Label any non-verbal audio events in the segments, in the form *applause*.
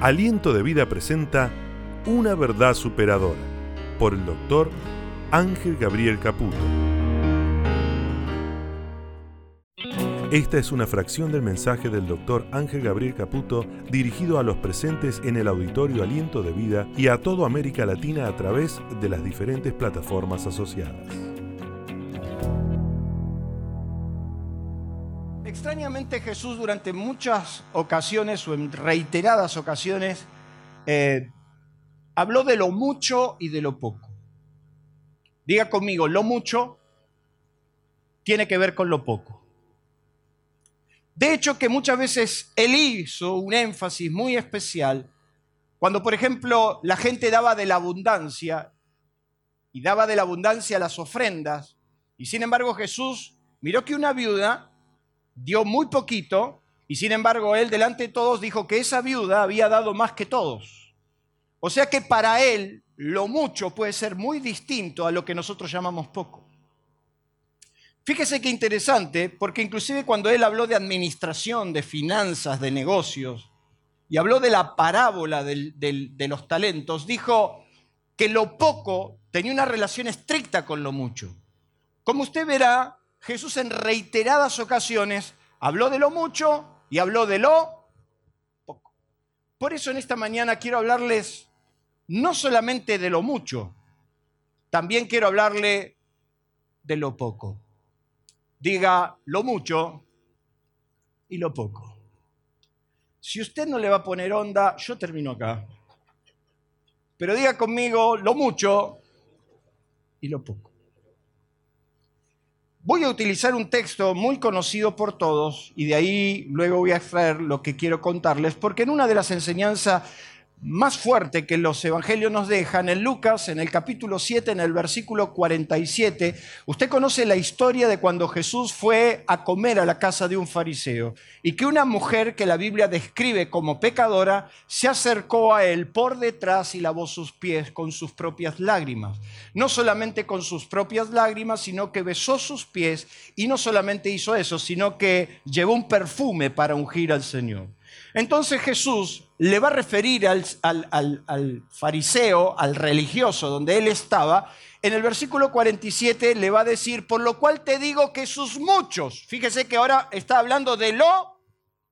Aliento de Vida presenta Una verdad superadora por el doctor Ángel Gabriel Caputo. Esta es una fracción del mensaje del doctor Ángel Gabriel Caputo dirigido a los presentes en el auditorio Aliento de Vida y a toda América Latina a través de las diferentes plataformas asociadas. Extrañamente Jesús durante muchas ocasiones o en reiteradas ocasiones eh, habló de lo mucho y de lo poco. Diga conmigo, lo mucho tiene que ver con lo poco. De hecho, que muchas veces él hizo un énfasis muy especial cuando, por ejemplo, la gente daba de la abundancia y daba de la abundancia las ofrendas, y sin embargo Jesús miró que una viuda dio muy poquito, y sin embargo él delante de todos dijo que esa viuda había dado más que todos. O sea que para él lo mucho puede ser muy distinto a lo que nosotros llamamos poco. Fíjese qué interesante, porque inclusive cuando él habló de administración, de finanzas, de negocios, y habló de la parábola de los talentos, dijo que lo poco tenía una relación estricta con lo mucho. Como usted verá, Jesús en reiteradas ocasiones habló de lo mucho y habló de lo poco. Por eso en esta mañana quiero hablarles no solamente de lo mucho, también quiero hablarle de lo poco diga lo mucho y lo poco. Si usted no le va a poner onda, yo termino acá. Pero diga conmigo lo mucho y lo poco. Voy a utilizar un texto muy conocido por todos y de ahí luego voy a extraer lo que quiero contarles, porque en una de las enseñanzas más fuerte que los evangelios nos dejan, en Lucas, en el capítulo 7, en el versículo 47, usted conoce la historia de cuando Jesús fue a comer a la casa de un fariseo y que una mujer que la Biblia describe como pecadora se acercó a él por detrás y lavó sus pies con sus propias lágrimas. No solamente con sus propias lágrimas, sino que besó sus pies y no solamente hizo eso, sino que llevó un perfume para ungir al Señor. Entonces Jesús le va a referir al, fariseo, al religioso donde él estaba, en el versículo 47 le va a decir, por lo cual te digo que sus muchos, fíjese que ahora está hablando de lo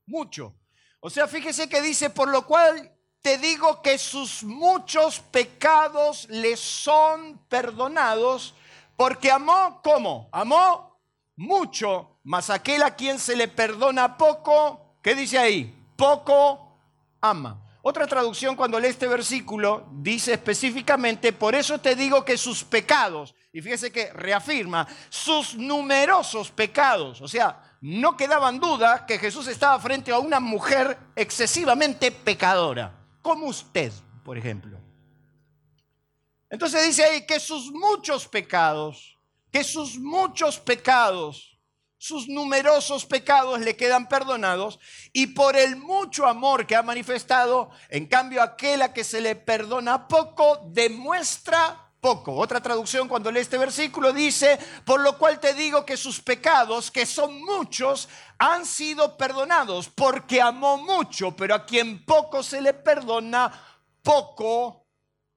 mucho. O sea, fíjese que dice, por lo cual te digo que sus muchos pecados le son perdonados, porque amó, ¿cómo? Amó mucho, mas aquel a quien se le perdona poco, ¿qué dice ahí? Poco ama. Otra traducción cuando lee este versículo dice específicamente, por eso te digo que sus pecados, y fíjese que reafirma, sus numerosos pecados, o sea, no quedaban dudas que Jesús estaba frente a una mujer excesivamente pecadora, como usted, por ejemplo. Entonces dice ahí que sus muchos pecados, que sus muchos pecados sus numerosos pecados le quedan perdonados y por el mucho amor que ha manifestado, en cambio aquel a que se le perdona poco, demuestra poco. Otra traducción cuando lee este versículo dice, por lo cual te digo que sus pecados, que son muchos, han sido perdonados, porque amó mucho, pero a quien poco se le perdona, poco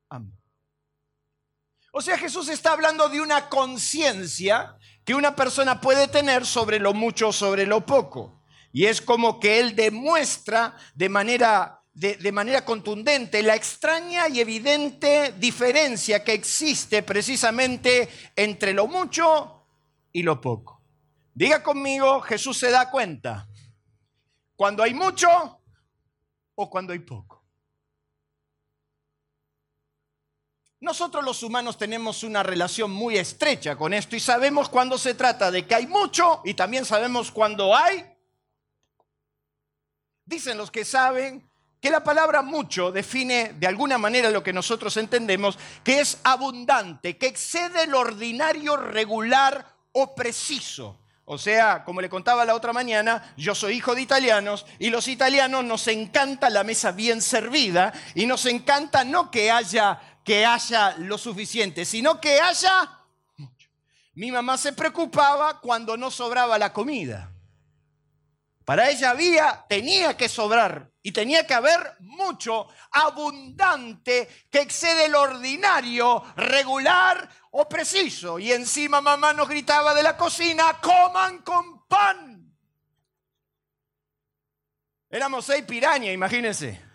ama. O sea, Jesús está hablando de una conciencia que una persona puede tener sobre lo mucho o sobre lo poco. Y es como que él demuestra de manera, de, de manera contundente la extraña y evidente diferencia que existe precisamente entre lo mucho y lo poco. Diga conmigo, Jesús se da cuenta cuando hay mucho o cuando hay poco. Nosotros los humanos tenemos una relación muy estrecha con esto y sabemos cuando se trata de que hay mucho y también sabemos cuando hay. Dicen los que saben que la palabra mucho define de alguna manera lo que nosotros entendemos, que es abundante, que excede el ordinario, regular o preciso. O sea, como le contaba la otra mañana, yo soy hijo de italianos y los italianos nos encanta la mesa bien servida y nos encanta no que haya que haya lo suficiente, sino que haya mucho. Mi mamá se preocupaba cuando no sobraba la comida. Para ella había, tenía que sobrar Y tenía que haber mucho, abundante, que excede el ordinario, regular o preciso. Y encima mamá nos gritaba de la cocina, coman con pan. Éramos seis pirañas, imagínense.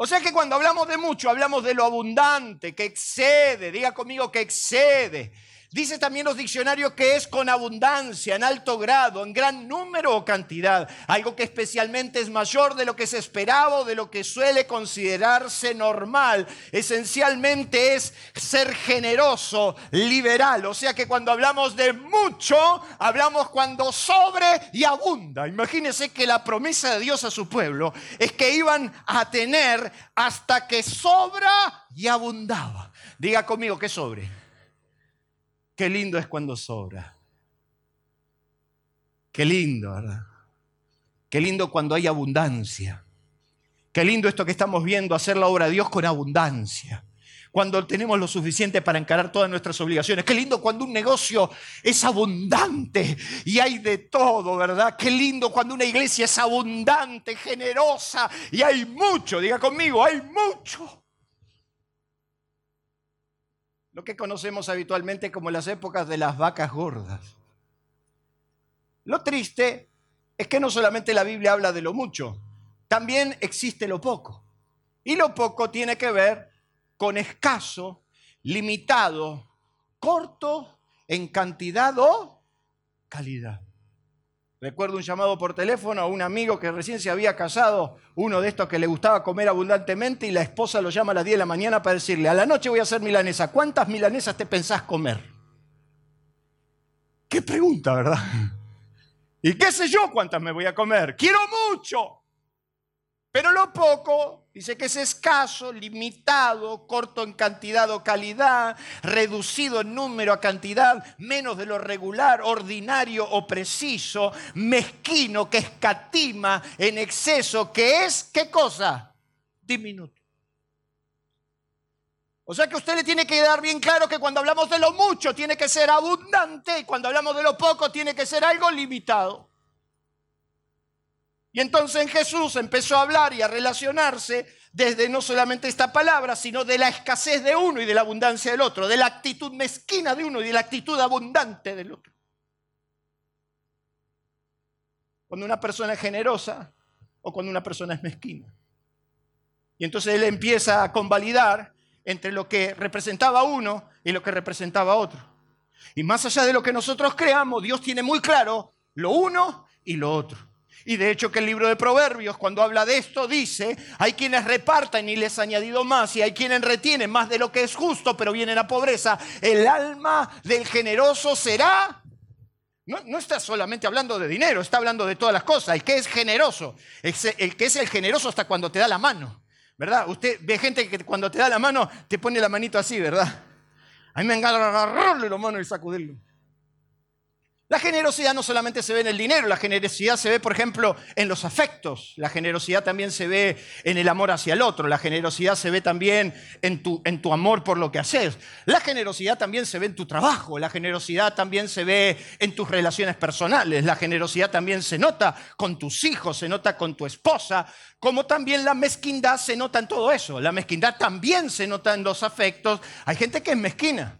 O sea que cuando hablamos de mucho, hablamos de lo abundante, que excede, diga conmigo que excede. Dice también los diccionarios que es con abundancia, en alto grado, en gran número o cantidad, algo que especialmente es mayor de lo que se esperaba o de lo que suele considerarse normal. Esencialmente es ser generoso, liberal. O sea que cuando hablamos de mucho, hablamos cuando sobre y abunda. Imagínense que la promesa de Dios a su pueblo es que iban a tener hasta que sobra y abundaba. Diga conmigo que sobre. Qué lindo es cuando sobra. Qué lindo, ¿verdad? Qué lindo cuando hay abundancia. Qué lindo esto que estamos viendo, hacer la obra de Dios con abundancia. Cuando tenemos lo suficiente para encarar todas nuestras obligaciones. Qué lindo cuando un negocio es abundante y hay de todo, ¿verdad? Qué lindo cuando una iglesia es abundante, generosa y hay mucho. Diga conmigo, hay mucho lo que conocemos habitualmente como las épocas de las vacas gordas. Lo triste es que no solamente la Biblia habla de lo mucho, también existe lo poco. Y lo poco tiene que ver con escaso, limitado, corto en cantidad o calidad. Recuerdo un llamado por teléfono a un amigo que recién se había casado, uno de estos que le gustaba comer abundantemente y la esposa lo llama a las 10 de la mañana para decirle, a la noche voy a hacer milanesa, ¿cuántas milanesas te pensás comer? Qué pregunta, ¿verdad? *laughs* ¿Y qué sé yo cuántas me voy a comer? Quiero mucho. Pero lo poco, dice que es escaso, limitado, corto en cantidad o calidad, reducido en número a cantidad, menos de lo regular, ordinario o preciso, mezquino, que escatima en exceso, que es, ¿qué cosa? Diminuto. O sea que usted le tiene que dar bien claro que cuando hablamos de lo mucho tiene que ser abundante y cuando hablamos de lo poco tiene que ser algo limitado. Y entonces en Jesús empezó a hablar y a relacionarse desde no solamente esta palabra, sino de la escasez de uno y de la abundancia del otro, de la actitud mezquina de uno y de la actitud abundante del otro. Cuando una persona es generosa o cuando una persona es mezquina. Y entonces él empieza a convalidar entre lo que representaba uno y lo que representaba otro. Y más allá de lo que nosotros creamos, Dios tiene muy claro lo uno y lo otro. Y de hecho que el libro de Proverbios, cuando habla de esto, dice, hay quienes repartan y les añadido más, y hay quienes retienen más de lo que es justo, pero vienen a pobreza. El alma del generoso será... No, está solamente hablando de dinero, está hablando de todas las cosas. El que es generoso, el que es el generoso hasta cuando te da la mano, ¿verdad? Usted ve gente que cuando te da la mano te pone la manito así, ¿verdad? A mí me encanta agarrarle la mano y sacudirlo. La generosidad no solamente se ve en el dinero, la generosidad se ve, por ejemplo, en los afectos, la generosidad también se ve en el amor hacia el otro, la generosidad se ve también en tu, en tu amor por lo que haces, la generosidad también se ve en tu trabajo, la generosidad también se ve en tus relaciones personales, la generosidad también se nota con tus hijos, se nota con tu esposa, como también la mezquindad se nota en todo eso, la mezquindad también se nota en los afectos, hay gente que es mezquina.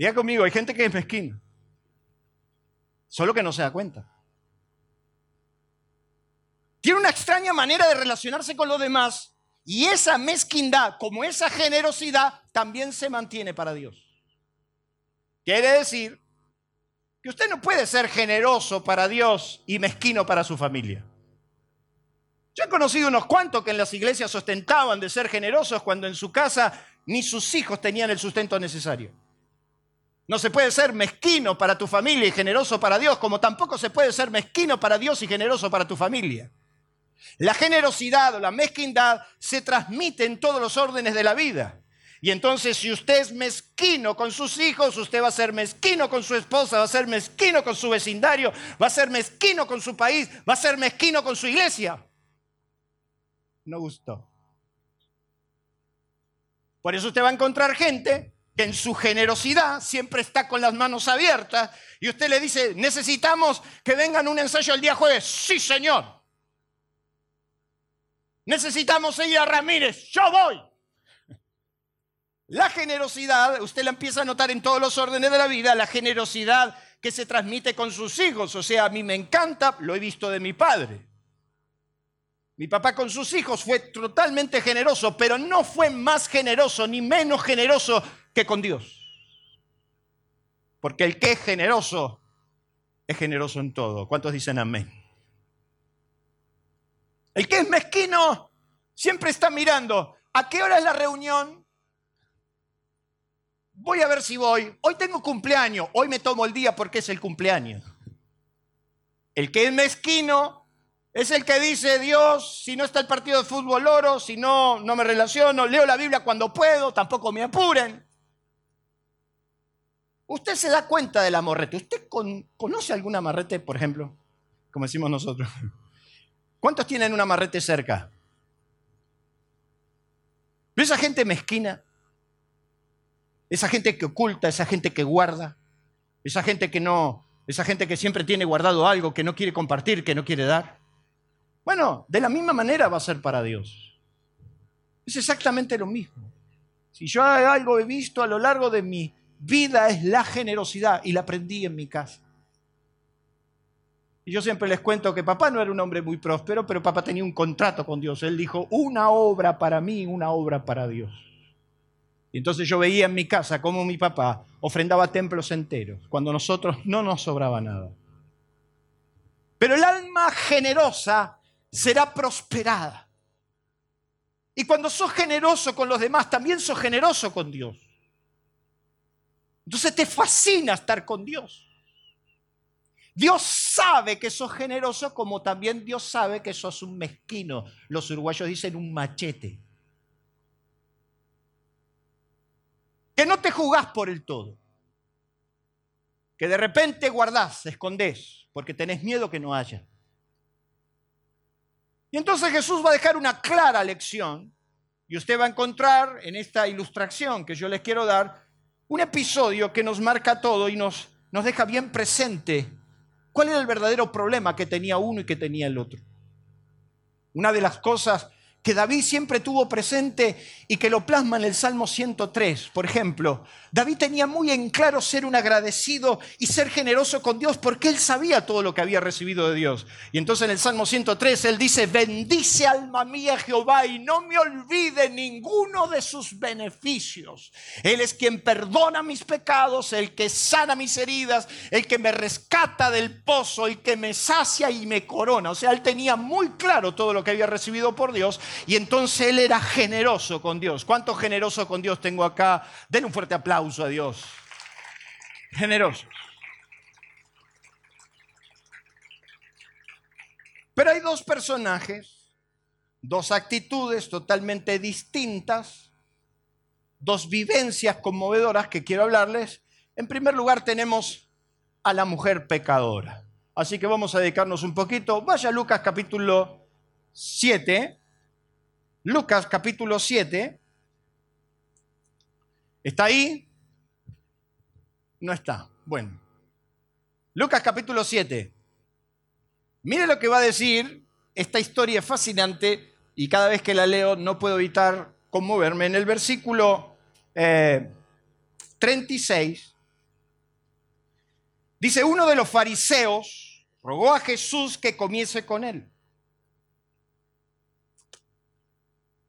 Diga conmigo, hay gente que es mezquina. Solo que no se da cuenta. Tiene una extraña manera de relacionarse con los demás y esa mezquindad, como esa generosidad, también se mantiene para Dios. Quiere decir que usted no puede ser generoso para Dios y mezquino para su familia. Yo he conocido unos cuantos que en las iglesias ostentaban de ser generosos cuando en su casa ni sus hijos tenían el sustento necesario. No se puede ser mezquino para tu familia y generoso para Dios, como tampoco se puede ser mezquino para Dios y generoso para tu familia. La generosidad o la mezquindad se transmite en todos los órdenes de la vida. Y entonces si usted es mezquino con sus hijos, usted va a ser mezquino con su esposa, va a ser mezquino con su vecindario, va a ser mezquino con su país, va a ser mezquino con su iglesia. No gustó. Por eso usted va a encontrar gente que en su generosidad siempre está con las manos abiertas y usted le dice, necesitamos que vengan un ensayo el día jueves. Sí, señor. Necesitamos ir a Ramírez. Yo voy. La generosidad, usted la empieza a notar en todos los órdenes de la vida, la generosidad que se transmite con sus hijos. O sea, a mí me encanta, lo he visto de mi padre. Mi papá con sus hijos fue totalmente generoso, pero no fue más generoso ni menos generoso que con Dios. Porque el que es generoso es generoso en todo. ¿Cuántos dicen amén? El que es mezquino siempre está mirando. ¿A qué hora es la reunión? voy a ver si voy. Hoy tengo cumpleaños, hoy me tomo el día porque es el cumpleaños. El que es mezquino es el que dice, Dios, si no está el partido de fútbol oro, si no, no me relaciono, leo la Biblia cuando puedo, tampoco me apuren. Usted se da cuenta del amarrete. ¿Usted conoce algún amarrete, por ejemplo? Como decimos nosotros. ¿Cuántos tienen un amarrete cerca? esa gente mezquina? Esa gente que oculta, esa gente que guarda, esa gente que no, esa gente que siempre tiene guardado algo, que no quiere compartir, que no quiere dar. Bueno, de la misma manera va a ser para Dios. Es exactamente lo mismo. Si yo algo he visto a lo largo de mi vida es la generosidad y la aprendí en mi casa. Y yo siempre les cuento que papá no era un hombre muy próspero, pero papá tenía un contrato con Dios. Él dijo, una obra para mí, una obra para Dios. Y entonces yo veía en mi casa cómo mi papá ofrendaba templos enteros, cuando nosotros no nos sobraba nada. Pero el alma generosa será prosperada. Y cuando sos generoso con los demás, también sos generoso con Dios. Entonces te fascina estar con Dios. Dios sabe que sos generoso como también Dios sabe que sos un mezquino. Los uruguayos dicen un machete. que no te jugás por el todo, que de repente guardás, escondés, porque tenés miedo que no haya. Y entonces Jesús va a dejar una clara lección y usted va a encontrar en esta ilustración que yo les quiero dar un episodio que nos marca todo y nos, nos deja bien presente cuál era el verdadero problema que tenía uno y que tenía el otro. Una de las cosas que David siempre tuvo presente y que lo plasma en el Salmo 103. Por ejemplo, David tenía muy en claro ser un agradecido y ser generoso con Dios porque él sabía todo lo que había recibido de Dios. Y entonces en el Salmo 103 él dice, bendice alma mía Jehová y no me olvide ninguno de sus beneficios. Él es quien perdona mis pecados, el que sana mis heridas, el que me rescata del pozo, el que me sacia y me corona. O sea, él tenía muy claro todo lo que había recibido por Dios y entonces él era generoso con Dios. ¿Cuánto generoso con Dios tengo acá? Den un fuerte aplauso a Dios. Generoso. Pero hay dos personajes, dos actitudes totalmente distintas, dos vivencias conmovedoras que quiero hablarles. En primer lugar tenemos a la mujer pecadora. Así que vamos a dedicarnos un poquito. Vaya Lucas capítulo 7. Lucas capítulo 7. ¿Está ahí? No está. Bueno. Lucas capítulo 7. Mire lo que va a decir. Esta historia es fascinante y cada vez que la leo no puedo evitar conmoverme. En el versículo 36 eh, dice, uno de los fariseos rogó a Jesús que comiese con él.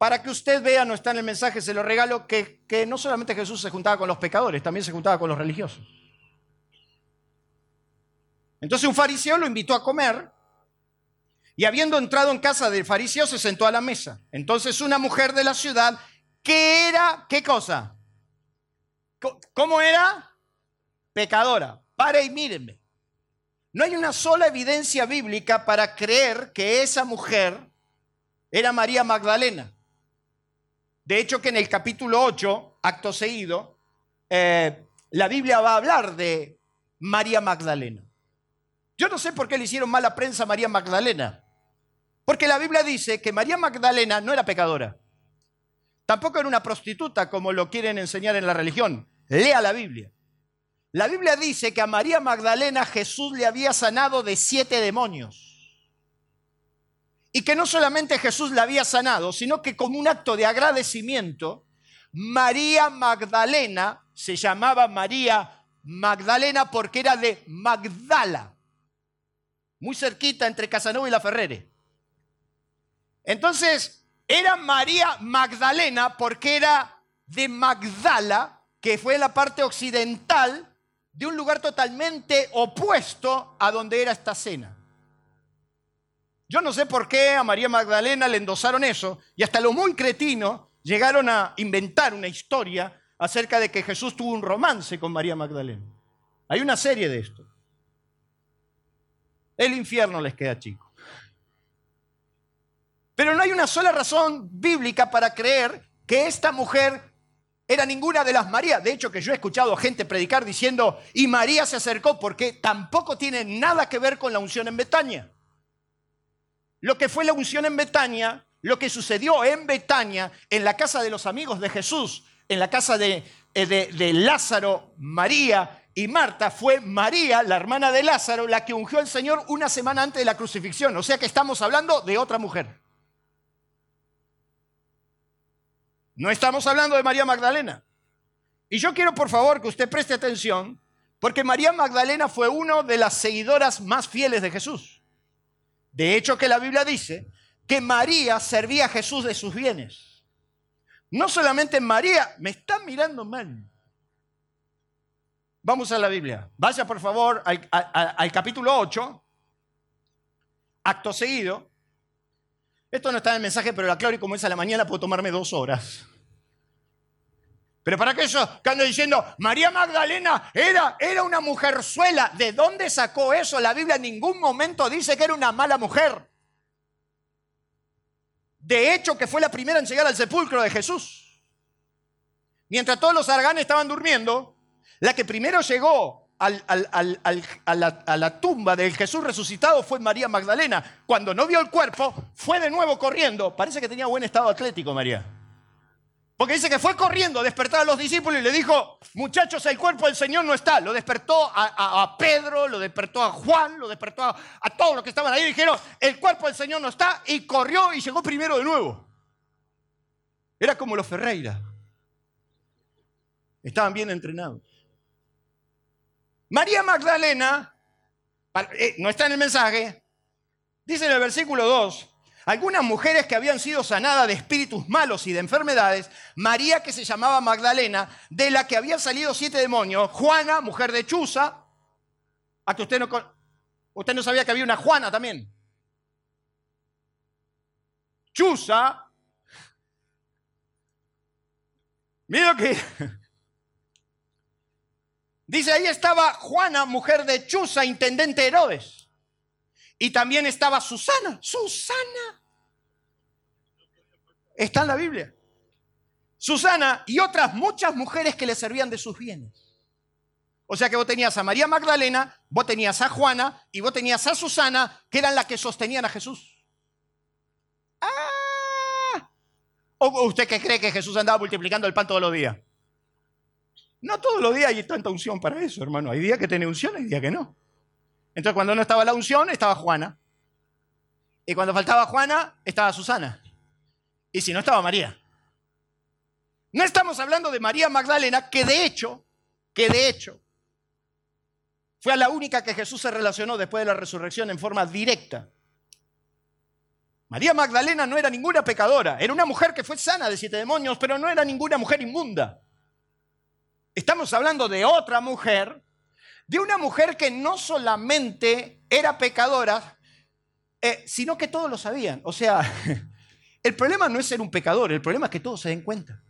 Para que usted vea, no está en el mensaje, se lo regalo, que, que no solamente Jesús se juntaba con los pecadores, también se juntaba con los religiosos. Entonces un fariseo lo invitó a comer y habiendo entrado en casa del fariseo se sentó a la mesa. Entonces una mujer de la ciudad, que era, ¿qué cosa? ¿Cómo era? Pecadora. Pare y mírenme. No hay una sola evidencia bíblica para creer que esa mujer era María Magdalena. De hecho, que en el capítulo 8, acto seguido, eh, la Biblia va a hablar de María Magdalena. Yo no sé por qué le hicieron mala prensa a María Magdalena. Porque la Biblia dice que María Magdalena no era pecadora. Tampoco era una prostituta como lo quieren enseñar en la religión. Lea la Biblia. La Biblia dice que a María Magdalena Jesús le había sanado de siete demonios. Y que no solamente Jesús la había sanado, sino que como un acto de agradecimiento, María Magdalena se llamaba María Magdalena porque era de Magdala, muy cerquita entre Casanova y La Ferrere. Entonces, era María Magdalena porque era de Magdala, que fue la parte occidental de un lugar totalmente opuesto a donde era esta cena. Yo no sé por qué a María Magdalena le endosaron eso y hasta lo muy cretino llegaron a inventar una historia acerca de que Jesús tuvo un romance con María Magdalena. Hay una serie de esto. El infierno les queda chico. Pero no hay una sola razón bíblica para creer que esta mujer era ninguna de las Marías. De hecho, que yo he escuchado gente predicar diciendo, y María se acercó, porque tampoco tiene nada que ver con la unción en Betania. Lo que fue la unción en Betania, lo que sucedió en Betania, en la casa de los amigos de Jesús, en la casa de, eh, de, Lázaro, María y Marta, fue María, la hermana de Lázaro, la que ungió al Señor una semana antes de la crucifixión. O sea que estamos hablando de otra mujer. No estamos hablando de María Magdalena. Y yo quiero por favor que usted preste atención, porque María Magdalena fue una de las seguidoras más fieles de Jesús. De hecho que la Biblia dice que María servía a Jesús de sus bienes. No solamente María, me están mirando mal. Vamos a la Biblia. Vaya por favor al, capítulo 8, acto seguido. Esto no está en el mensaje, pero la aclaro y como es a la mañana puedo tomarme dos horas. Pero para qué eso que ando diciendo, María Magdalena era, era una mujerzuela. ¿De dónde sacó eso? La Biblia en ningún momento dice que era una mala mujer. De hecho, que fue la primera en llegar al sepulcro de Jesús. Mientras todos los arganes estaban durmiendo, la que primero llegó a, la, tumba del Jesús resucitado fue María Magdalena. Cuando no vio el cuerpo, fue de nuevo corriendo. Parece que tenía buen estado atlético, María. Porque dice que fue corriendo a despertar a los discípulos y le dijo, muchachos, el cuerpo del Señor no está. Lo despertó a, Pedro, lo despertó a Juan, lo despertó a, a, todos los que estaban ahí. Dijeron, el cuerpo del Señor no está. Y corrió y llegó primero de nuevo. Era como los Ferreira. Estaban bien entrenados. María Magdalena, eh, no está en el mensaje, dice en el versículo 2, algunas mujeres que habían sido sanadas de espíritus malos y de enfermedades, María que se llamaba Magdalena, de la que habían salido siete demonios, Juana, mujer de Chuza, a que usted no, sabía que había una Juana también. Chuza, mira que *laughs* Dice, ahí estaba Juana, mujer de Chuza, intendente Herodes. Y también estaba Susana. Susana. Está en la Biblia. Susana y otras muchas mujeres que le servían de sus bienes. O sea que vos tenías a María Magdalena, vos tenías a Juana y vos tenías a Susana, que eran las que sostenían a Jesús. ¡Ah! ¿O usted qué cree que Jesús andaba multiplicando el pan todos los días? No todos los días hay tanta unción para eso, hermano. Hay días que tiene unción, hay días que no. Entonces, cuando no estaba la unción, estaba Juana. Y cuando faltaba Juana, estaba Susana. Y si no, estaba María. No estamos hablando de María Magdalena, que de hecho, que de hecho, fue a la única que Jesús se relacionó después de la resurrección en forma directa. María Magdalena no era ninguna pecadora, era una mujer que fue sana de siete demonios, pero no era ninguna mujer inmunda. Estamos hablando de otra mujer, de una mujer que no solamente era pecadora, eh, sino que todos lo sabían. O sea, *laughs* el problema no es ser un pecador, el problema es que todos se den cuenta.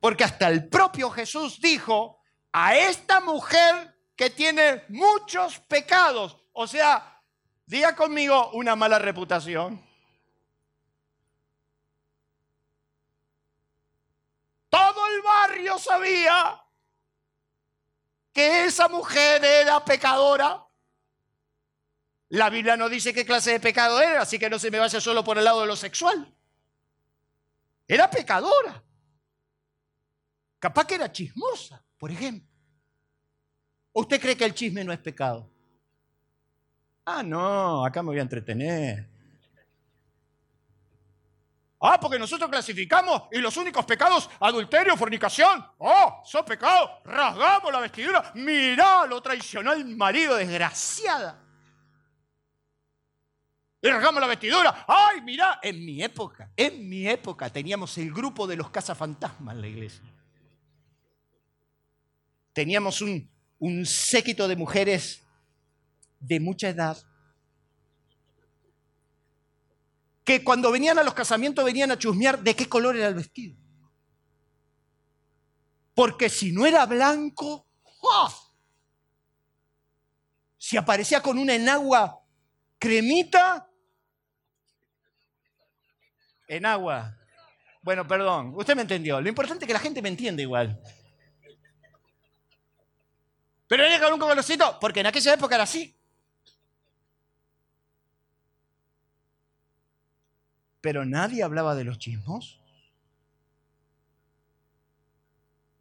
Porque hasta el propio Jesús dijo a esta mujer que tiene muchos pecados, o sea, diga conmigo una mala reputación. Todo el barrio sabía que esa mujer era pecadora. La Biblia no dice qué clase de pecado era, así que no se me vaya solo por el lado de lo sexual. Era pecadora. Capaz que era chismosa, por ejemplo. ¿O usted cree que el chisme no es pecado? Ah, no, acá me voy a entretener. Ah, porque nosotros clasificamos y los únicos pecados, adulterio, fornicación. Oh, son pecados. Rasgamos la vestidura. Mirá, lo traicionó el marido, desgraciada. Y rasgamos la vestidura. Ay, mirá, en mi época, en mi época teníamos el grupo de los cazafantasmas en la iglesia. Teníamos un, un séquito de mujeres de mucha edad que cuando venían a los casamientos venían a chusmear de qué color era el vestido. Porque si no era blanco, ¡ah! si aparecía con una enagua cremita, enagua. Bueno, perdón, usted me entendió. Lo importante es que la gente me entienda igual. Pero venía con un colorcito, porque en aquella época era así. Pero nadie hablaba de los chismos.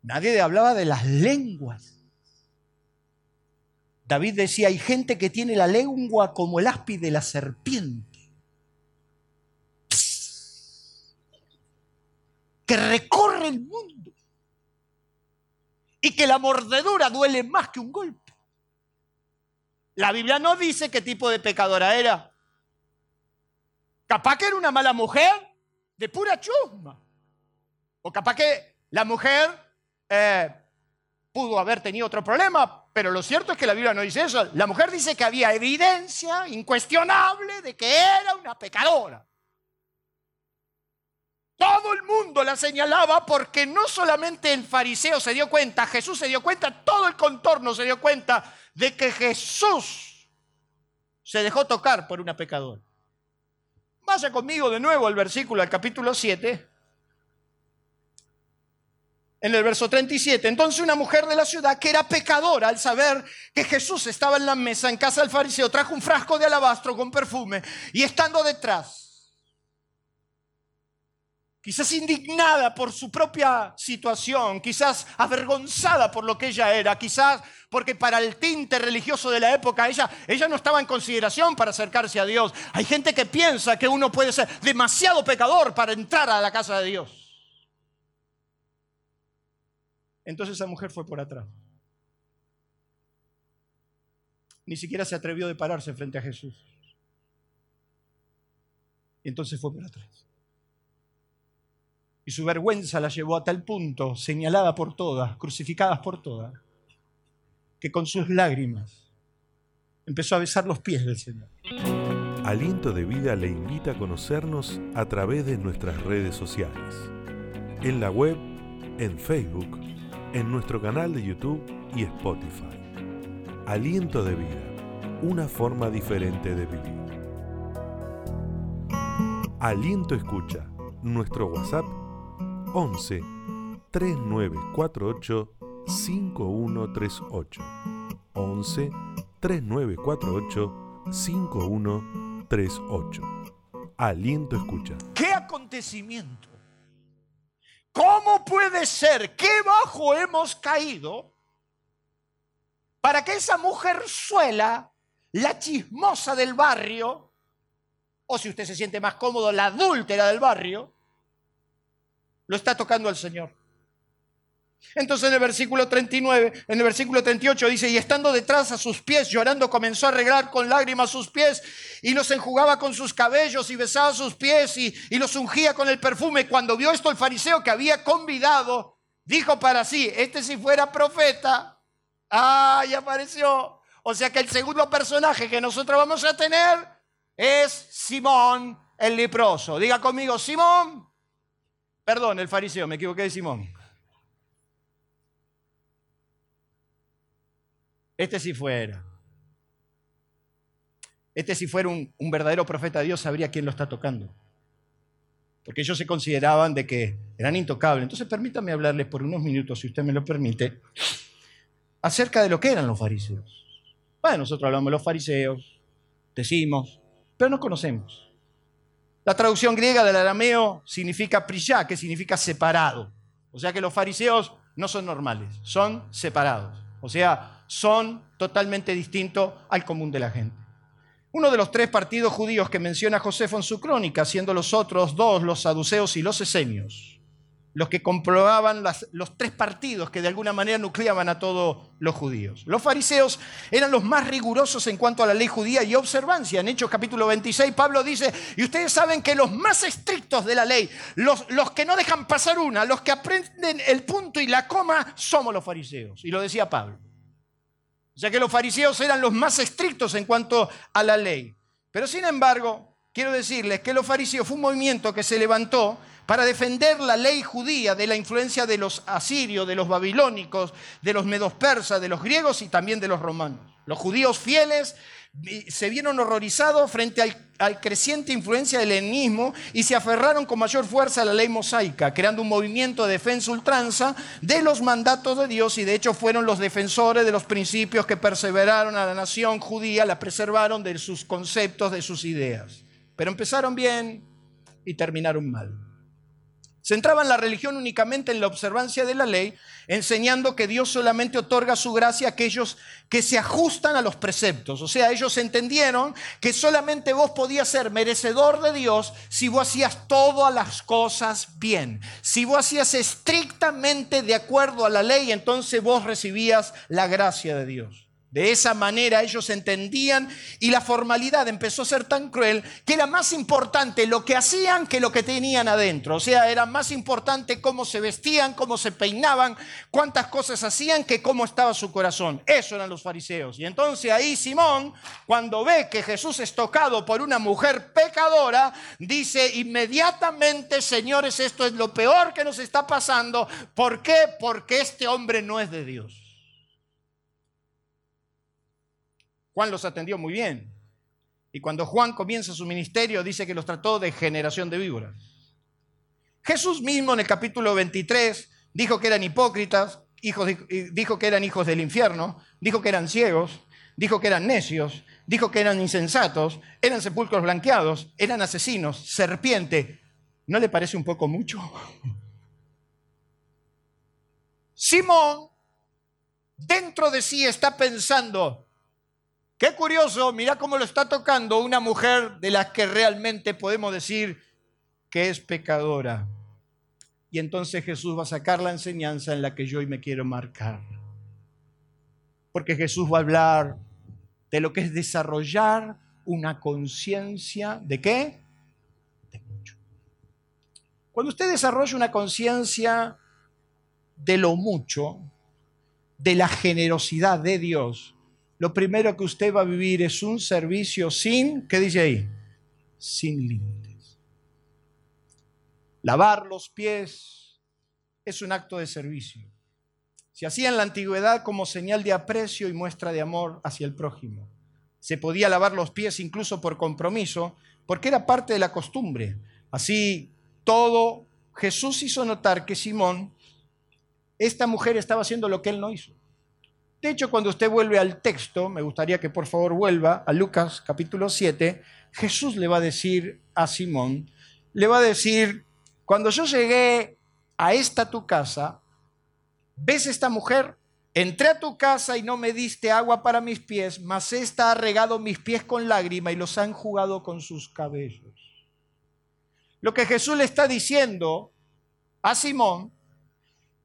Nadie hablaba de las lenguas. David decía, hay gente que tiene la lengua como el aspi de la serpiente. Que recorre el mundo. Y que la mordedura duele más que un golpe. La Biblia no dice qué tipo de pecadora era. Capaz que era una mala mujer de pura chusma. O capaz que la mujer eh, pudo haber tenido otro problema, pero lo cierto es que la Biblia no dice eso. La mujer dice que había evidencia incuestionable de que era una pecadora. Todo el mundo la señalaba porque no solamente el fariseo se dio cuenta, Jesús se dio cuenta, todo el contorno se dio cuenta de que Jesús se dejó tocar por una pecadora. Vaya conmigo de nuevo al versículo, al capítulo 7. En el verso 37, entonces una mujer de la ciudad que era pecadora al saber que Jesús estaba en la mesa en casa del fariseo, trajo un frasco de alabastro con perfume y estando detrás, quizás indignada por su propia situación, quizás avergonzada por lo que ella era, quizás porque para el tinte religioso de la época ella, ella no estaba en consideración para acercarse a Dios. Hay gente que piensa que uno puede ser demasiado pecador para entrar a la casa de Dios. Entonces esa mujer fue por atrás. Ni siquiera se atrevió de pararse frente a Jesús. Y entonces fue por atrás. Y su vergüenza la llevó a tal punto, señalada por todas, crucificadas por todas, que con sus lágrimas empezó a besar los pies del Señor. Aliento de Vida le invita a conocernos a través de nuestras redes sociales. En la web, en Facebook, en nuestro canal de YouTube y Spotify. Aliento de Vida, una forma diferente de vivir. Aliento Escucha, nuestro WhatsApp 11 3948 5138. 11 3948 5138. Aliento escucha. ¿Qué acontecimiento? ¿Cómo puede ser? ¿Qué bajo hemos caído para que esa mujer suela, la chismosa del barrio, o si usted se siente más cómodo, la adúltera del barrio, lo está tocando al Señor. Entonces en el versículo 39, en el versículo 38 dice, y estando detrás a sus pies, llorando, comenzó a arreglar con lágrimas sus pies y los enjugaba con sus cabellos y besaba sus pies y, y los ungía con el perfume. Cuando vio esto el fariseo que había convidado, dijo para sí, este si fuera profeta, ¡ay, apareció! O sea que el segundo personaje que nosotros vamos a tener es Simón el leproso. Diga conmigo, Simón Perdón, el fariseo, me equivoqué de Simón. Este si fuera. Este si fuera un, un, verdadero profeta de Dios, sabría quién lo está tocando. Porque ellos se consideraban de que eran intocables. Entonces permítame hablarles por unos minutos, si usted me lo permite, acerca de lo que eran los fariseos. Bueno, nosotros hablamos de los fariseos, decimos, pero no conocemos. La traducción griega del arameo significa priyá, que significa separado. O sea que los fariseos no son normales, son separados. O sea, son totalmente distintos al común de la gente. Uno de los tres partidos judíos que menciona Josefo en su crónica, siendo los otros dos los saduceos y los esenios, los que comprobaban los tres partidos que de alguna manera nucleaban a todos los judíos. Los fariseos eran los más rigurosos en cuanto a la ley judía y observancia. En Hechos capítulo 26 Pablo dice, y ustedes saben que los más estrictos de la ley, los, los que no dejan pasar una, los que aprenden el punto y la coma, somos los fariseos. Y lo decía Pablo. Sea que los fariseos eran los más estrictos en cuanto a la ley. Pero sin embargo, quiero decirles que los fariseos fue un movimiento que se levantó para defender la ley judía de la influencia de los asirios, de los babilónicos, de los medos persas, de los griegos y también de los romanos. Los judíos fieles se vieron horrorizados frente al, creciente influencia del helenismo y se aferraron con mayor fuerza a la ley mosaica, creando un movimiento de defensa ultranza de los mandatos de Dios y de hecho fueron los defensores de los principios que perseveraron a la nación judía, la preservaron de sus conceptos, de sus ideas. Pero empezaron bien y terminaron mal. Centraban la religión únicamente en la observancia de la ley, enseñando que Dios solamente otorga su gracia a aquellos que se ajustan a los preceptos. O sea, ellos entendieron que solamente vos podías ser merecedor de Dios si vos hacías todas las cosas bien. Si vos hacías estrictamente de acuerdo a la ley, entonces vos recibías la gracia de Dios. De esa manera ellos entendían y la formalidad empezó a ser tan cruel que era más importante lo que hacían que lo que tenían adentro. O sea, era más importante cómo se vestían, cómo se peinaban, cuántas cosas hacían que cómo estaba su corazón. Eso eran los fariseos. Y entonces ahí Simón, cuando ve que Jesús es tocado por una mujer pecadora, dice inmediatamente, señores, esto es lo peor que nos está pasando. ¿Por qué? Porque este hombre no es de Dios. Juan los atendió muy bien. Y cuando Juan comienza su ministerio, dice que los trató de generación de víboras. Jesús mismo en el capítulo 23 dijo que eran hipócritas, hijos dijo que eran hijos del infierno, dijo que eran ciegos, dijo que eran necios, dijo que eran insensatos, eran sepulcros blanqueados, eran asesinos, serpiente. ¿No le parece un poco mucho? *laughs* Simón, dentro de sí está pensando, Qué curioso, mira cómo lo está tocando una mujer de la que realmente podemos decir que es pecadora. Y entonces Jesús va a sacar la enseñanza en la que yo hoy me quiero marcar. Porque Jesús va a hablar de lo que es desarrollar una conciencia de qué? De mucho. Cuando usted desarrolla una conciencia de lo mucho, de la generosidad de Dios, lo primero que usted va a vivir es un servicio sin, ¿qué dice ahí? Sin límites. Lavar los pies es un acto de servicio. Se hacía en la antigüedad como señal de aprecio y muestra de amor hacia el prójimo. Se podía lavar los pies incluso por compromiso, porque era parte de la costumbre. Así todo Jesús hizo notar que Simón, esta mujer estaba haciendo lo que él no hizo. De hecho, cuando usted vuelve al texto, me gustaría que por favor vuelva a Lucas capítulo 7, Jesús le va a decir a Simón, le va a decir, cuando yo llegué a esta tu casa, ¿ves esta mujer? Entré a tu casa y no me diste agua para mis pies, mas esta ha regado mis pies con lágrima y los ha enjugado con sus cabellos. Lo que Jesús le está diciendo a Simón,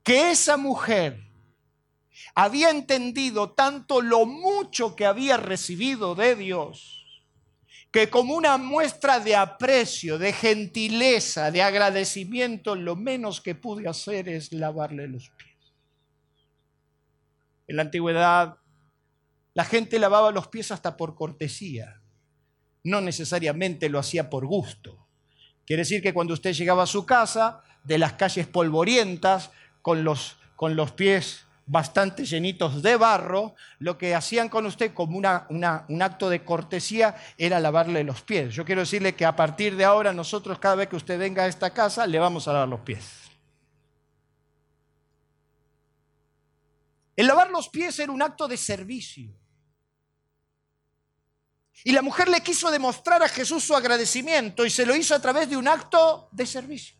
que esa mujer había entendido tanto lo mucho que había recibido de Dios, que como una muestra de aprecio, de gentileza, de agradecimiento, lo menos que pude hacer es lavarle los pies. En la antigüedad, la gente lavaba los pies hasta por cortesía, no necesariamente lo hacía por gusto. Quiere decir que cuando usted llegaba a su casa, de las calles polvorientas, con los, con los pies bastante llenitos de barro, lo que hacían con usted como una, un acto de cortesía era lavarle los pies. Yo quiero decirle que a partir de ahora nosotros cada vez que usted venga a esta casa le vamos a lavar los pies. El lavar los pies era un acto de servicio. Y la mujer le quiso demostrar a Jesús su agradecimiento y se lo hizo a través de un acto de servicio.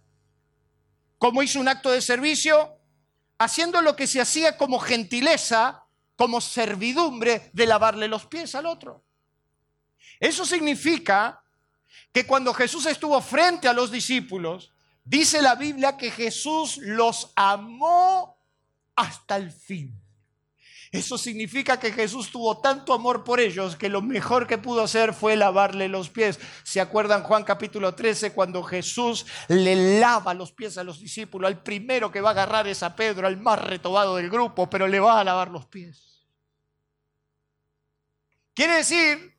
¿Cómo hizo un acto de servicio? Haciendo lo que se hacía como gentileza, como servidumbre de lavarle los pies al otro. Eso significa que cuando Jesús estuvo frente a los discípulos, dice la Biblia que Jesús los amó hasta el fin. Eso significa que Jesús tuvo tanto amor por ellos que lo mejor que pudo hacer fue lavarle los pies. ¿Se acuerdan Juan capítulo 13 cuando Jesús le lava los pies a los discípulos? Al primero que va a agarrar es a Pedro, al más retobado del grupo, pero le va a lavar los pies. Quiere decir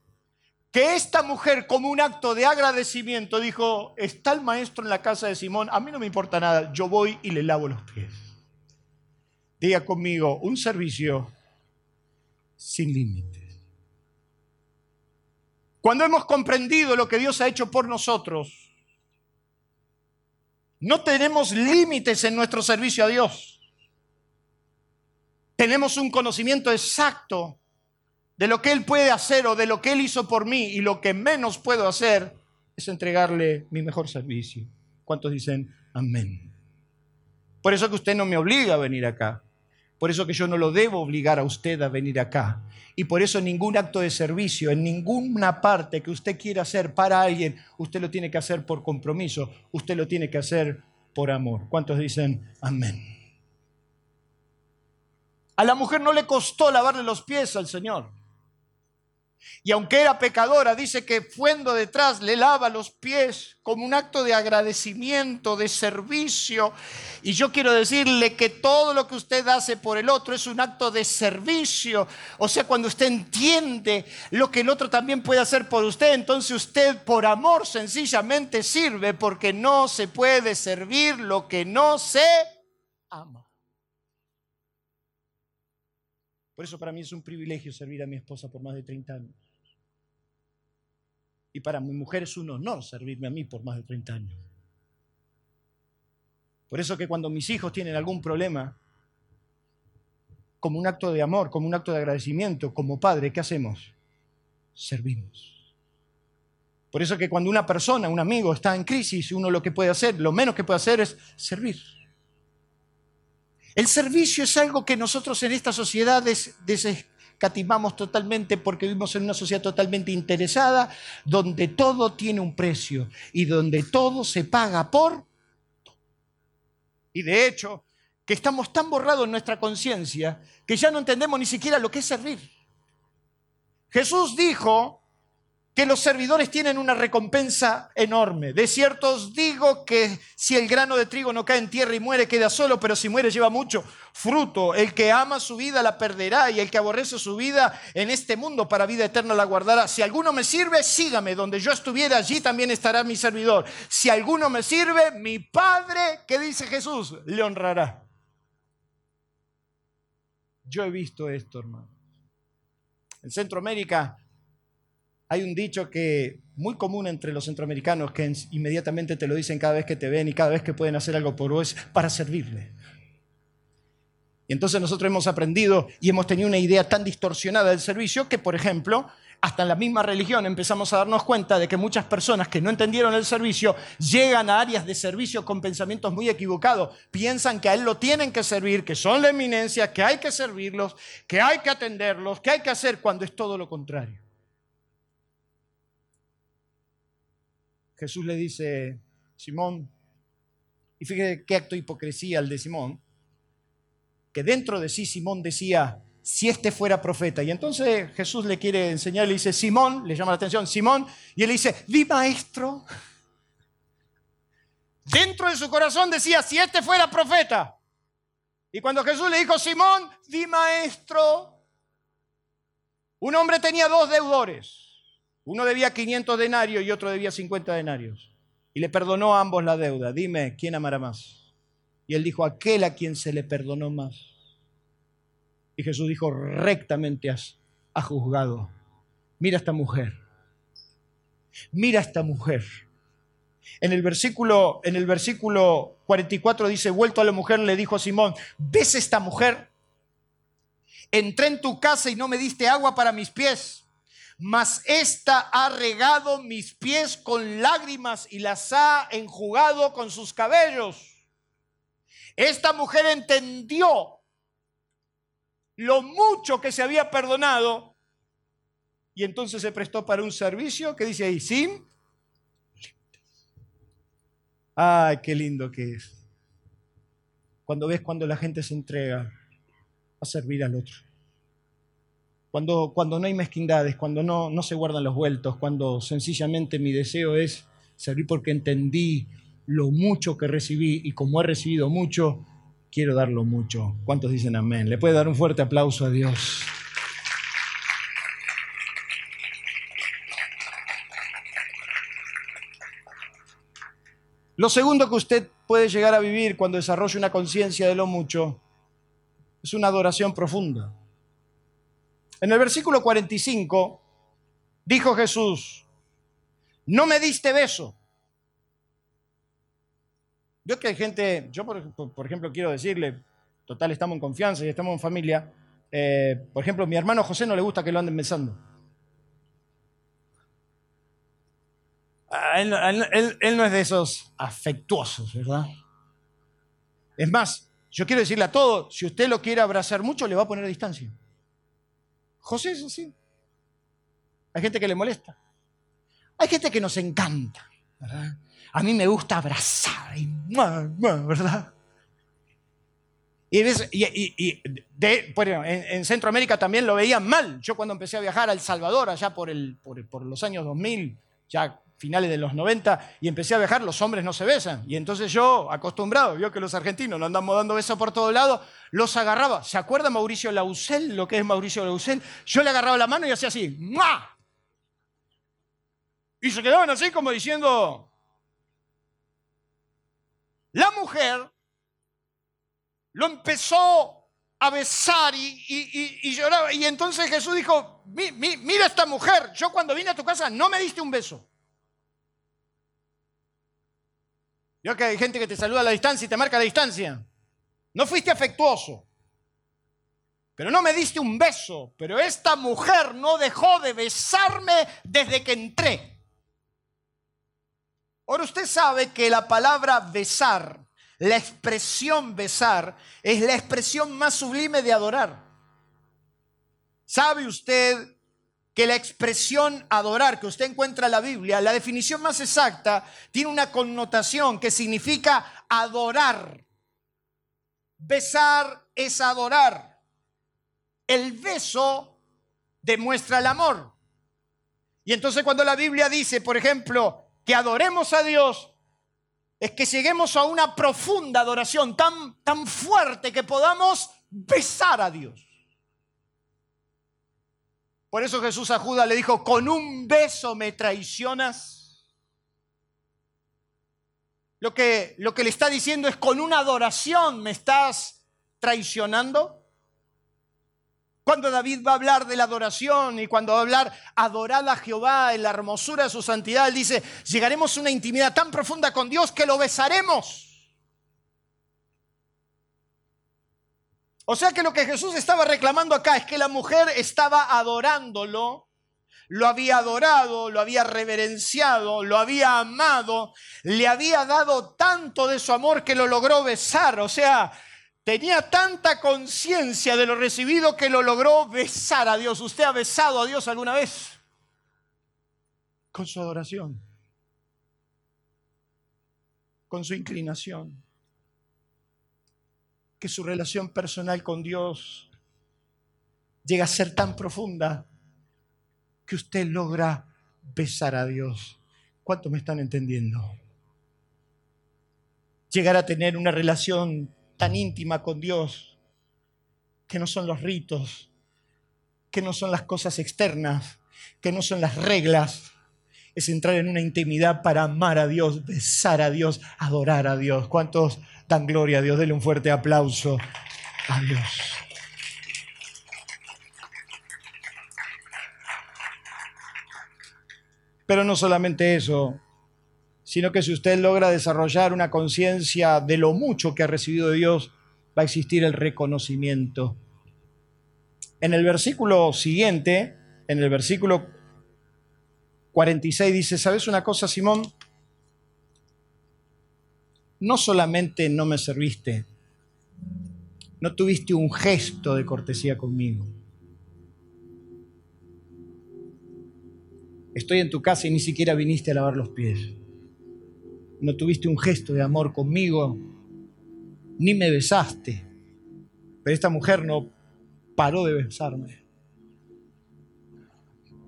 que esta mujer como un acto de agradecimiento dijo, está el maestro en la casa de Simón, a mí no me importa nada, yo voy y le lavo los pies. Diga conmigo, un servicio sin límites. Cuando hemos comprendido lo que Dios ha hecho por nosotros, no tenemos límites en nuestro servicio a Dios. Tenemos un conocimiento exacto de lo que Él puede hacer o de lo que Él hizo por mí y lo que menos puedo hacer es entregarle mi mejor servicio. ¿Cuántos dicen amén? Por eso que usted no me obliga a venir acá. Por eso que yo no lo debo obligar a usted a venir acá. Y por eso ningún acto de servicio, en ninguna parte que usted quiera hacer para alguien, usted lo tiene que hacer por compromiso, usted lo tiene que hacer por amor. ¿Cuántos dicen amén? A la mujer no le costó lavarle los pies al Señor. Y aunque era pecadora, dice que fuendo detrás le lava los pies como un acto de agradecimiento, de servicio. Y yo quiero decirle que todo lo que usted hace por el otro es un acto de servicio. O sea, cuando usted entiende lo que el otro también puede hacer por usted, entonces usted por amor sencillamente sirve porque no se puede servir lo que no se ama. Por eso para mí es un privilegio servir a mi esposa por más de 30 años. Y para mi mujer es un honor servirme a mí por más de 30 años. Por eso que cuando mis hijos tienen algún problema, como un acto de amor, como un acto de agradecimiento, como padre, ¿qué hacemos? Servimos. Por eso que cuando una persona, un amigo está en crisis, uno lo que puede hacer, lo menos que puede hacer es servir. El servicio es algo que nosotros en esta sociedad desescatimamos totalmente porque vivimos en una sociedad totalmente interesada, donde todo tiene un precio y donde todo se paga por... Y de hecho, que estamos tan borrados en nuestra conciencia que ya no entendemos ni siquiera lo que es servir. Jesús dijo que los servidores tienen una recompensa enorme. De cierto os digo que si el grano de trigo no cae en tierra y muere, queda solo, pero si muere lleva mucho fruto. El que ama su vida la perderá y el que aborrece su vida en este mundo para vida eterna la guardará. Si alguno me sirve, sígame. Donde yo estuviera, allí también estará mi servidor. Si alguno me sirve, mi Padre, ¿qué dice Jesús? Le honrará. Yo he visto esto, hermano. En Centroamérica hay un dicho que muy común entre los centroamericanos que inmediatamente te lo dicen cada vez que te ven y cada vez que pueden hacer algo por vos para servirle. Y entonces nosotros hemos aprendido y hemos tenido una idea tan distorsionada del servicio que, por ejemplo, hasta en la misma religión empezamos a darnos cuenta de que muchas personas que no entendieron el servicio llegan a áreas de servicio con pensamientos muy equivocados. Piensan que a él lo tienen que servir, que son la eminencia, que hay que servirlos, que hay que atenderlos, que hay que hacer cuando es todo lo contrario. Jesús le dice, Simón, y fíjate qué acto de hipocresía el de Simón, que dentro de sí Simón decía, si este fuera profeta. Y entonces Jesús le quiere enseñar, le dice, Simón, le llama la atención, Simón, y él le dice, di maestro. Dentro de su corazón decía, si este fuera profeta. Y cuando Jesús le dijo, Simón, di maestro, un hombre tenía dos deudores. Uno debía 500 denarios y otro debía 50 denarios. Y le perdonó a ambos la deuda. Dime, ¿quién amará más? Y él dijo, aquel a quien se le perdonó más. Y Jesús dijo, rectamente has, juzgado. Mira esta mujer. Mira esta mujer. En el versículo, en el versículo 44 dice, vuelto a la mujer, le dijo a Simón, ¿ves esta mujer? Entré en tu casa y no me diste agua para mis pies mas ésta ha regado mis pies con lágrimas y las ha enjugado con sus cabellos. Esta mujer entendió lo mucho que se había perdonado y entonces se prestó para un servicio que dice ahí, sin Ay, qué lindo que es. Cuando ves cuando la gente se entrega a servir al otro. Cuando, no hay mezquindades, cuando no, no se guardan los vueltos, cuando sencillamente mi deseo es servir porque entendí lo mucho que recibí y como he recibido mucho, quiero darlo mucho. ¿Cuántos dicen amén? Le puede dar un fuerte aplauso a Dios. Lo segundo que usted puede llegar a vivir cuando desarrolla una conciencia de lo mucho es una adoración profunda. En el versículo 45 dijo Jesús, no me diste beso. Yo que hay gente, yo por, ejemplo quiero decirle, total estamos en confianza y estamos en familia, eh, por ejemplo mi hermano José no le gusta que lo anden besando. Él, no es de esos afectuosos, ¿verdad? Es más, yo quiero decirle a todos, si usted lo quiere abrazar mucho, le va a poner distancia. José es así. Hay gente que le molesta. Hay gente que nos encanta. A mí me gusta abrazar y ¿verdad? Y, en, Centroamérica también lo veían mal. Yo cuando empecé a viajar a El Salvador, allá por, el, por, por los años 2000, ya finales de los 90 y empecé a viajar, los hombres no se besan. Y entonces yo, acostumbrado, vio que los argentinos no andamos dando besos por todos lados, los agarraba. ¿Se acuerda Mauricio Lausel, lo que es Mauricio Lausel? Yo le agarraba la mano y hacía así, ¡mua! Y se quedaban así como diciendo, la mujer lo empezó a besar y, lloraba. Y entonces Jesús dijo, mira esta mujer, yo cuando vine a tu casa no me diste un beso. Yo que hay gente que te saluda a la distancia y te marca la distancia. No fuiste afectuoso. Pero no me diste un beso. Pero esta mujer no dejó de besarme desde que entré. Ahora usted sabe que la palabra besar, la expresión besar, es la expresión más sublime de adorar. ¿Sabe usted que la expresión adorar que usted encuentra en la Biblia, la definición más exacta, tiene una connotación que significa adorar. Besar es adorar. El beso demuestra el amor. Y entonces cuando la Biblia dice, por ejemplo, que adoremos a Dios, es que lleguemos a una profunda adoración tan, tan fuerte que podamos besar a Dios. Por eso Jesús a Judas le dijo, con un beso me traicionas. Lo que, lo que le está diciendo es, con una adoración me estás traicionando. Cuando David va a hablar de la adoración y cuando va a hablar adorad a Jehová en la hermosura de su santidad, él dice, llegaremos a una intimidad tan profunda con Dios que lo besaremos. O sea que lo que Jesús estaba reclamando acá es que la mujer estaba adorándolo, lo había adorado, lo había reverenciado, lo había amado, le había dado tanto de su amor que lo logró besar. O sea, tenía tanta conciencia de lo recibido que lo logró besar a Dios. ¿Usted ha besado a Dios alguna vez? Con su adoración, con su inclinación que su relación personal con Dios llega a ser tan profunda que usted logra besar a Dios. ¿Cuánto me están entendiendo? Llegar a tener una relación tan íntima con Dios que no son los ritos, que no son las cosas externas, que no son las reglas, es entrar en una intimidad para amar a Dios, besar a Dios, adorar a Dios. ¿Cuántos dan gloria a Dios? Dele un fuerte aplauso a Dios. Pero no solamente eso, sino que si usted logra desarrollar una conciencia de lo mucho que ha recibido de Dios, va a existir el reconocimiento. En el versículo siguiente, en el versículo 46 dice, ¿sabes una cosa, Simón? No solamente no me serviste, No tuviste un gesto de cortesía conmigo. Estoy en tu casa y ni siquiera viniste a lavar los pies. No tuviste un gesto de amor conmigo, ni me besaste. Pero esta mujer no paró de besarme.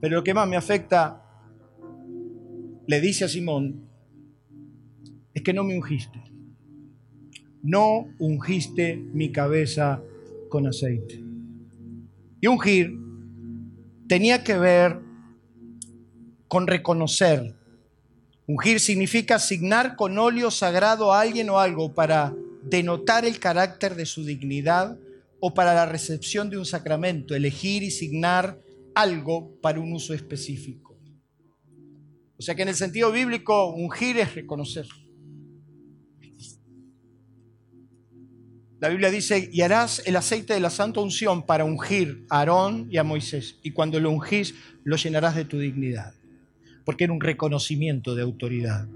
Pero lo que más me afecta, le dice a Simón, es que no me ungiste. No ungiste mi cabeza con aceite. Y ungir tenía que ver con reconocer. Ungir significa asignar con óleo sagrado a alguien o algo para denotar el carácter de su dignidad o para la recepción de un sacramento, elegir y signar algo para un uso específico. O sea que en el sentido bíblico, ungir es reconocer. La Biblia dice, y harás el aceite de la santa unción para ungir a Aarón y a Moisés. Y cuando lo ungís, lo llenarás de tu dignidad. Porque era un reconocimiento de autoridad.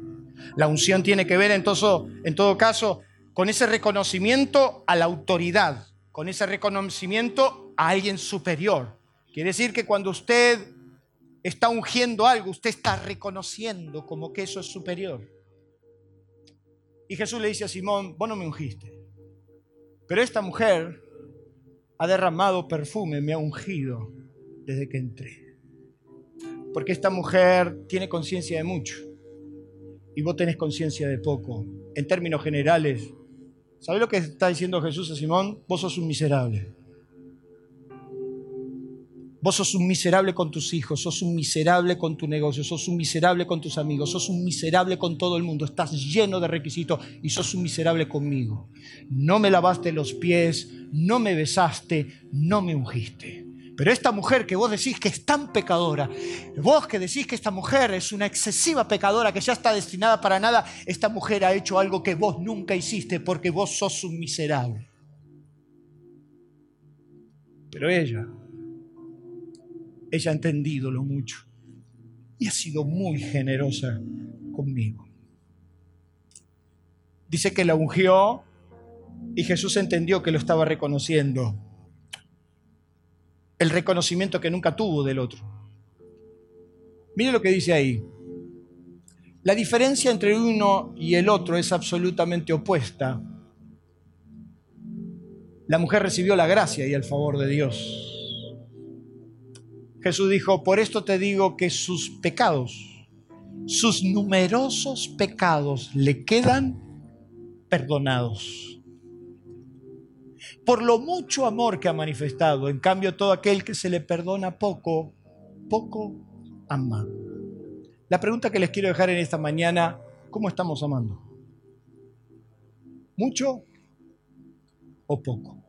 La unción tiene que ver en todo, en todo caso con ese reconocimiento a la autoridad, con ese reconocimiento a alguien superior. Quiere decir que cuando usted está ungiendo algo, usted está reconociendo como que eso es superior. Y Jesús le dice a Simón, vos no me ungiste, pero esta mujer ha derramado perfume, me ha ungido desde que entré. Porque esta mujer tiene conciencia de mucho y vos tenés conciencia de poco. En términos generales, ¿sabés lo que está diciendo Jesús a Simón? Vos sos un miserable. Vos sos un miserable con tus hijos, sos un miserable con tu negocio, sos un miserable con tus amigos, sos un miserable con todo el mundo, estás lleno de requisitos y sos un miserable conmigo. No me lavaste los pies, no me besaste, no me ungiste. Pero esta mujer que vos decís que es tan pecadora, vos que decís que esta mujer es una excesiva pecadora que ya está destinada para nada, esta mujer ha hecho algo que vos nunca hiciste porque vos sos un miserable. Pero ella ella ha entendido lo mucho y ha sido muy generosa conmigo. Dice que la ungió y Jesús entendió que lo estaba reconociendo. El reconocimiento que nunca tuvo del otro. Mire lo que dice ahí. La diferencia entre uno y el otro es absolutamente opuesta. La mujer recibió la gracia y el favor de Dios. Jesús dijo, por esto te digo que sus pecados, sus numerosos pecados le quedan perdonados. Por lo mucho amor que ha manifestado, en cambio todo aquel que se le perdona poco, poco ama. La pregunta que les quiero dejar en esta mañana, ¿cómo estamos amando? ¿Mucho o poco?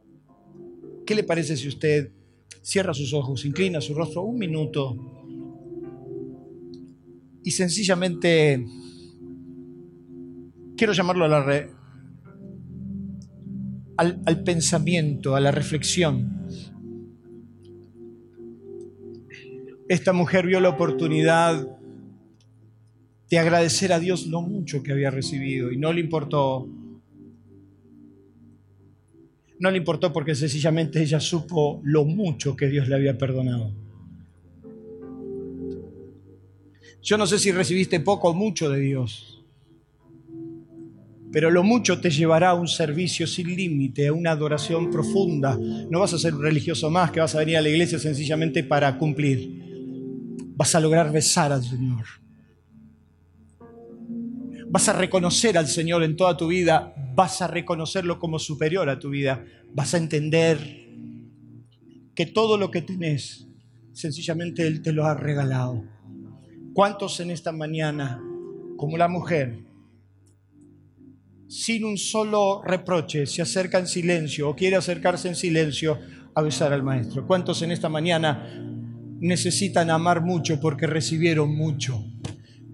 ¿Qué le parece si usted cierra sus ojos, inclina su rostro un minuto y sencillamente quiero llamarlo a la al, al pensamiento, a la reflexión. Esta mujer vio la oportunidad de agradecer a Dios lo mucho que había recibido y no le importó no le importó porque sencillamente ella supo lo mucho que Dios le había perdonado. Yo no sé si recibiste poco o mucho de Dios, pero lo mucho te llevará a un servicio sin límite, a una adoración profunda. No vas a ser un religioso más que vas a venir a la iglesia sencillamente para cumplir. Vas a lograr besar al Señor. Vas a reconocer al Señor en toda tu vida vas a reconocerlo como superior a tu vida. Vas a entender que todo lo que tenés, sencillamente Él te lo ha regalado. ¿Cuántos en esta mañana, como la mujer, sin un solo reproche, se acerca en silencio o quiere acercarse en silencio a besar al Maestro? ¿Cuántos en esta mañana necesitan amar mucho porque recibieron mucho?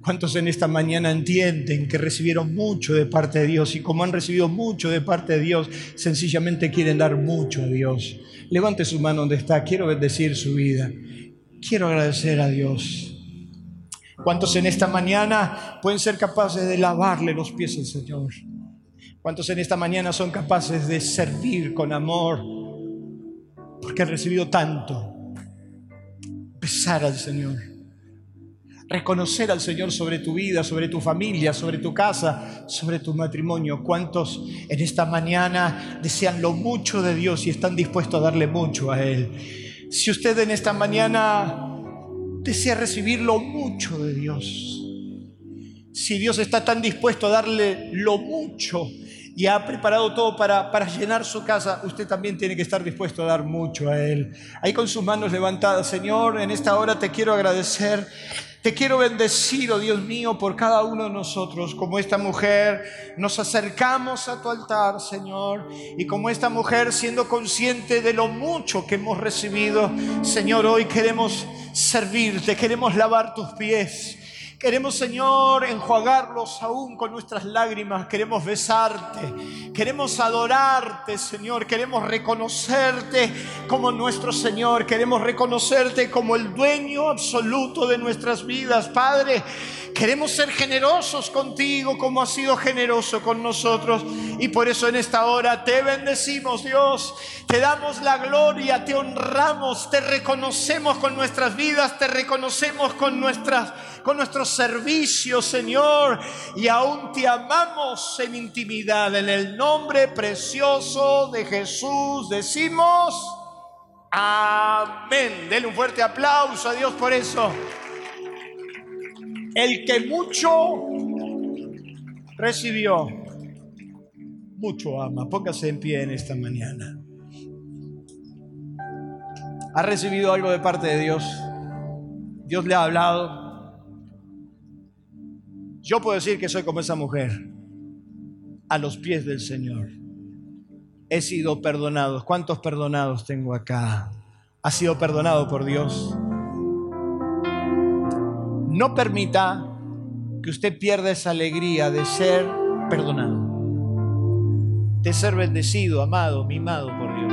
¿Cuántos en esta mañana entienden que recibieron mucho de parte de Dios y como han recibido mucho de parte de Dios, sencillamente quieren dar mucho a Dios? Levante su mano donde está, quiero bendecir su vida. Quiero agradecer a Dios. ¿Cuántos en esta mañana pueden ser capaces de lavarle los pies al Señor? ¿Cuántos en esta mañana son capaces de servir con amor? Porque han recibido tanto. Besar al Señor. Reconocer al Señor sobre tu vida, sobre tu familia, sobre tu casa, sobre tu matrimonio. ¿Cuántos en esta mañana desean lo mucho de Dios y están dispuestos a darle mucho a Él? Si usted en esta mañana desea recibir lo mucho de Dios, si Dios está tan dispuesto a darle lo mucho y ha preparado todo para, para llenar su casa, usted también tiene que estar dispuesto a dar mucho a Él. Ahí con sus manos levantadas, Señor, en esta hora te quiero agradecer. Te quiero bendecir, oh Dios mío, por cada uno de nosotros. Como esta mujer, nos acercamos a tu altar, Señor. Y como esta mujer, siendo consciente de lo mucho que hemos recibido, Señor, hoy queremos servirte, queremos lavar tus pies. Queremos, Señor, enjuagarlos aún con nuestras lágrimas. Queremos besarte. Queremos adorarte, Señor. Queremos reconocerte como nuestro Señor. Queremos reconocerte como el dueño absoluto de nuestras vidas, Padre. Queremos ser generosos contigo como has sido generoso con nosotros. Y por eso en esta hora te bendecimos, Dios. Te damos la gloria, te honramos, te reconocemos con nuestras vidas, te reconocemos con nuestras con nuestros servicios, Señor, y aún te amamos en intimidad. En el nombre precioso de Jesús decimos, amén. Denle un fuerte aplauso a Dios por eso. El que mucho recibió, mucho ama. Póngase en pie en esta mañana. ¿Ha recibido algo de parte de Dios? Dios le ha hablado. Yo puedo decir que soy como esa mujer, a los pies del Señor. He sido perdonado. ¿Cuántos perdonados tengo acá? ¿Ha sido perdonado por Dios? No permita que usted pierda esa alegría de ser perdonado, de ser bendecido, amado, mimado por Dios,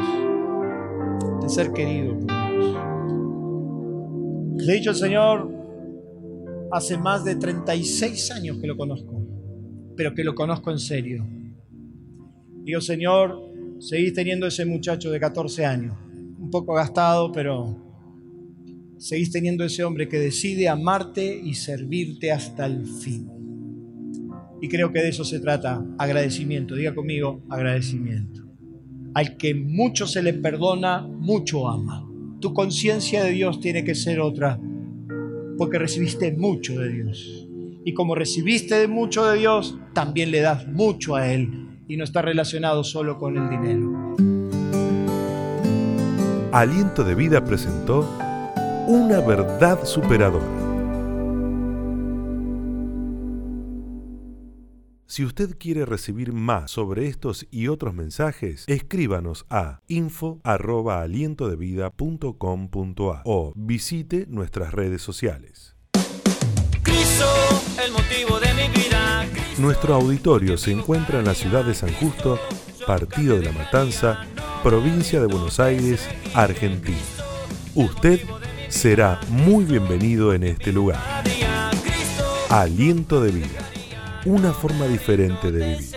de ser querido por Dios. Le he dicho al Señor, hace más de 36 años que lo conozco, pero que lo conozco en serio. Digo, Señor, seguís teniendo ese muchacho de 14 años, un poco gastado, pero seguís teniendo ese hombre que decide amarte y servirte hasta el fin. Y creo que de eso se trata, agradecimiento. Diga conmigo, agradecimiento. Al que mucho se le perdona, mucho ama. Tu conciencia de Dios tiene que ser otra porque recibiste mucho de Dios. Y como recibiste de mucho de Dios, también le das mucho a Él. Y no está relacionado solo con el dinero. Aliento de Vida presentó Una verdad superadora. Si usted quiere recibir más sobre estos y otros mensajes, escríbanos a info@alientodevida.com.a o visite nuestras redes sociales. el motivo de mi vida. Nuestro auditorio se encuentra en la ciudad de San Justo, Partido de la Matanza, provincia de Buenos Aires, Argentina. Usted será muy bienvenido en este lugar. Aliento de vida una forma diferente de vivir.